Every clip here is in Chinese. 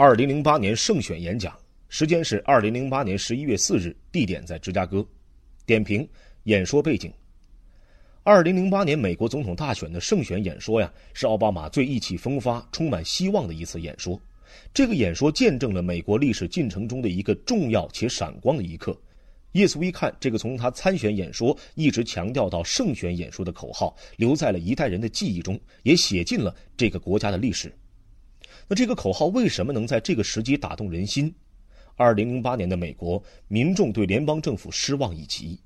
二零零八年胜选演讲，时间是二零零八年十一月四日，地点在芝加哥。点评演说背景：二零零八年美国总统大选的胜选演说呀，是奥巴马最意气风发、充满希望的一次演说。这个演说见证了美国历史进程中的一个重要且闪光的一刻。耶稣一看这个从他参选演说一直强调到胜选演说的口号，留在了一代人的记忆中，也写进了这个国家的历史。那这个口号为什么能在这个时机打动人心？二零零八年的美国民众对联邦政府失望已极，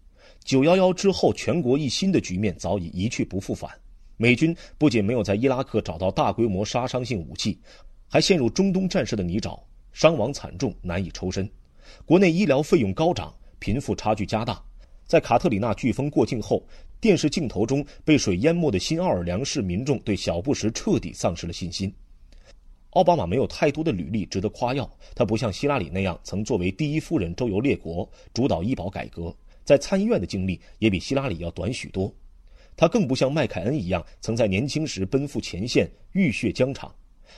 九幺幺之后全国一新的局面早已一去不复返。美军不仅没有在伊拉克找到大规模杀伤性武器，还陷入中东战事的泥沼，伤亡惨重，难以抽身。国内医疗费用高涨，贫富差距加大。在卡特里娜飓风过境后，电视镜头中被水淹没的新奥尔良市民众对小布什彻底丧失了信心。奥巴马没有太多的履历值得夸耀，他不像希拉里那样曾作为第一夫人周游列国，主导医保改革，在参议院的经历也比希拉里要短许多。他更不像麦凯恩一样曾在年轻时奔赴前线，浴血疆场。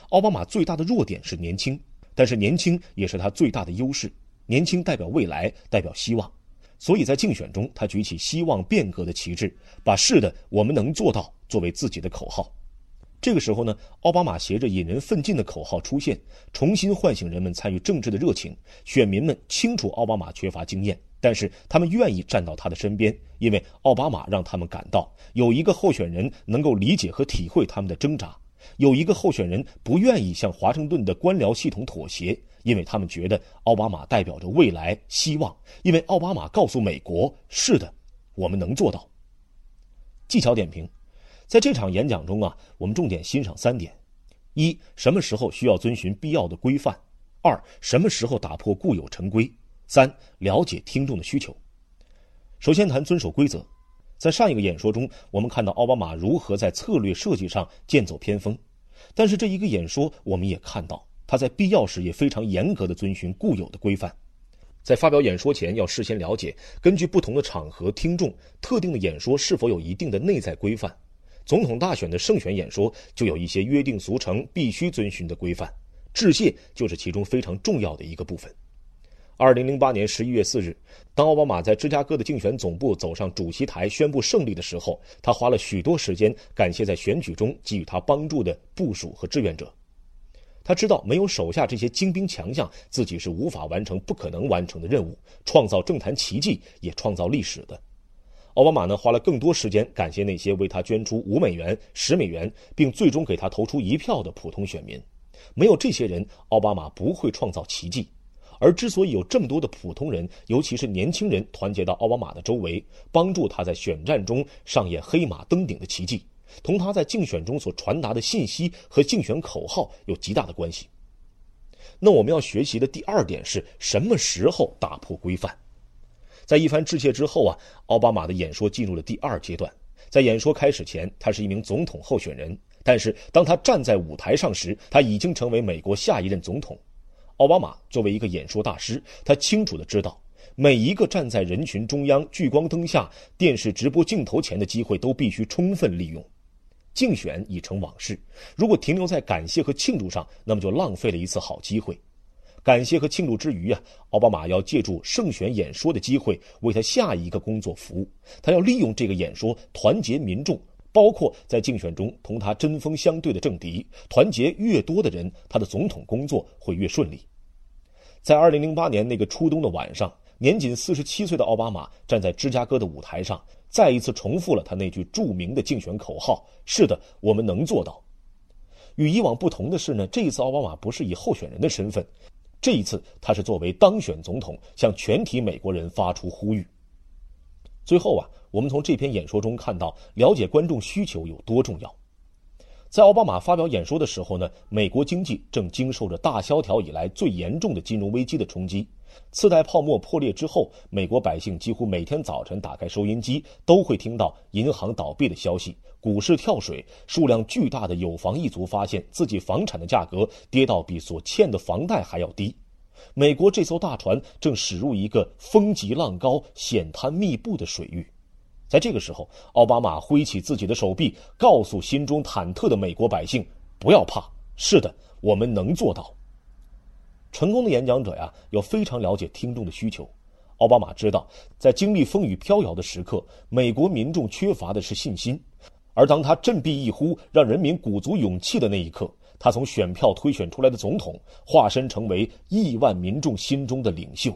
奥巴马最大的弱点是年轻，但是年轻也是他最大的优势。年轻代表未来，代表希望，所以在竞选中，他举起希望变革的旗帜，把“是的，我们能做到”作为自己的口号。这个时候呢，奥巴马携着引人奋进的口号出现，重新唤醒人们参与政治的热情。选民们清楚奥巴马缺乏经验，但是他们愿意站到他的身边，因为奥巴马让他们感到有一个候选人能够理解和体会他们的挣扎，有一个候选人不愿意向华盛顿的官僚系统妥协，因为他们觉得奥巴马代表着未来希望，因为奥巴马告诉美国：是的，我们能做到。技巧点评。在这场演讲中啊，我们重点欣赏三点：一、什么时候需要遵循必要的规范；二、什么时候打破固有陈规；三、了解听众的需求。首先谈遵守规则。在上一个演说中，我们看到奥巴马如何在策略设计上剑走偏锋，但是这一个演说，我们也看到他在必要时也非常严格的遵循固有的规范。在发表演说前，要事先了解根据不同的场合、听众、特定的演说是否有一定的内在规范。总统大选的胜选演说就有一些约定俗成、必须遵循的规范，致谢就是其中非常重要的一个部分。二零零八年十一月四日，当奥巴马在芝加哥的竞选总部走上主席台宣布胜利的时候，他花了许多时间感谢在选举中给予他帮助的部署和志愿者。他知道没有手下这些精兵强将，自己是无法完成不可能完成的任务，创造政坛奇迹，也创造历史的。奥巴马呢，花了更多时间感谢那些为他捐出五美元、十美元，并最终给他投出一票的普通选民。没有这些人，奥巴马不会创造奇迹。而之所以有这么多的普通人，尤其是年轻人，团结到奥巴马的周围，帮助他在选战中上演黑马登顶的奇迹，同他在竞选中所传达的信息和竞选口号有极大的关系。那我们要学习的第二点是什么时候打破规范？在一番致谢之后啊，奥巴马的演说进入了第二阶段。在演说开始前，他是一名总统候选人；但是当他站在舞台上时，他已经成为美国下一任总统。奥巴马作为一个演说大师，他清楚的知道，每一个站在人群中央、聚光灯下、电视直播镜头前的机会都必须充分利用。竞选已成往事，如果停留在感谢和庆祝上，那么就浪费了一次好机会。感谢和庆祝之余啊，奥巴马要借助胜选演说的机会为他下一个工作服务。他要利用这个演说团结民众，包括在竞选中同他针锋相对的政敌。团结越多的人，他的总统工作会越顺利。在二零零八年那个初冬的晚上，年仅四十七岁的奥巴马站在芝加哥的舞台上，再一次重复了他那句著名的竞选口号：“是的，我们能做到。”与以往不同的是呢，这一次奥巴马不是以候选人的身份。这一次，他是作为当选总统向全体美国人发出呼吁。最后啊，我们从这篇演说中看到，了解观众需求有多重要。在奥巴马发表演说的时候呢，美国经济正经受着大萧条以来最严重的金融危机的冲击。次贷泡沫破裂之后，美国百姓几乎每天早晨打开收音机，都会听到银行倒闭的消息、股市跳水。数量巨大的有房一族发现自己房产的价格跌到比所欠的房贷还要低。美国这艘大船正驶入一个风急浪高、险滩密布的水域。在这个时候，奥巴马挥起自己的手臂，告诉心中忐忑的美国百姓：“不要怕，是的，我们能做到。”成功的演讲者呀，要非常了解听众的需求。奥巴马知道，在经历风雨飘摇的时刻，美国民众缺乏的是信心。而当他振臂一呼，让人民鼓足勇气的那一刻，他从选票推选出来的总统，化身成为亿万民众心中的领袖。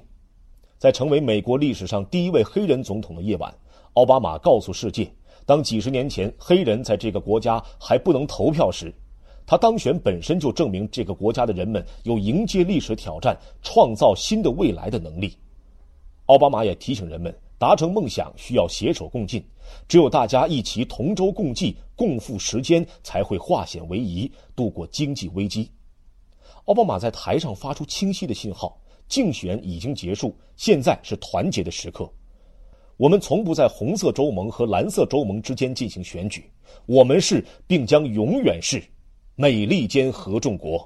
在成为美国历史上第一位黑人总统的夜晚，奥巴马告诉世界：当几十年前黑人在这个国家还不能投票时，他当选本身就证明这个国家的人们有迎接历史挑战、创造新的未来的能力。奥巴马也提醒人们，达成梦想需要携手共进，只有大家一起同舟共济、共赴时艰，才会化险为夷，度过经济危机。奥巴马在台上发出清晰的信号：竞选已经结束，现在是团结的时刻。我们从不在红色州盟和蓝色州盟之间进行选举，我们是，并将永远是美利坚合众国。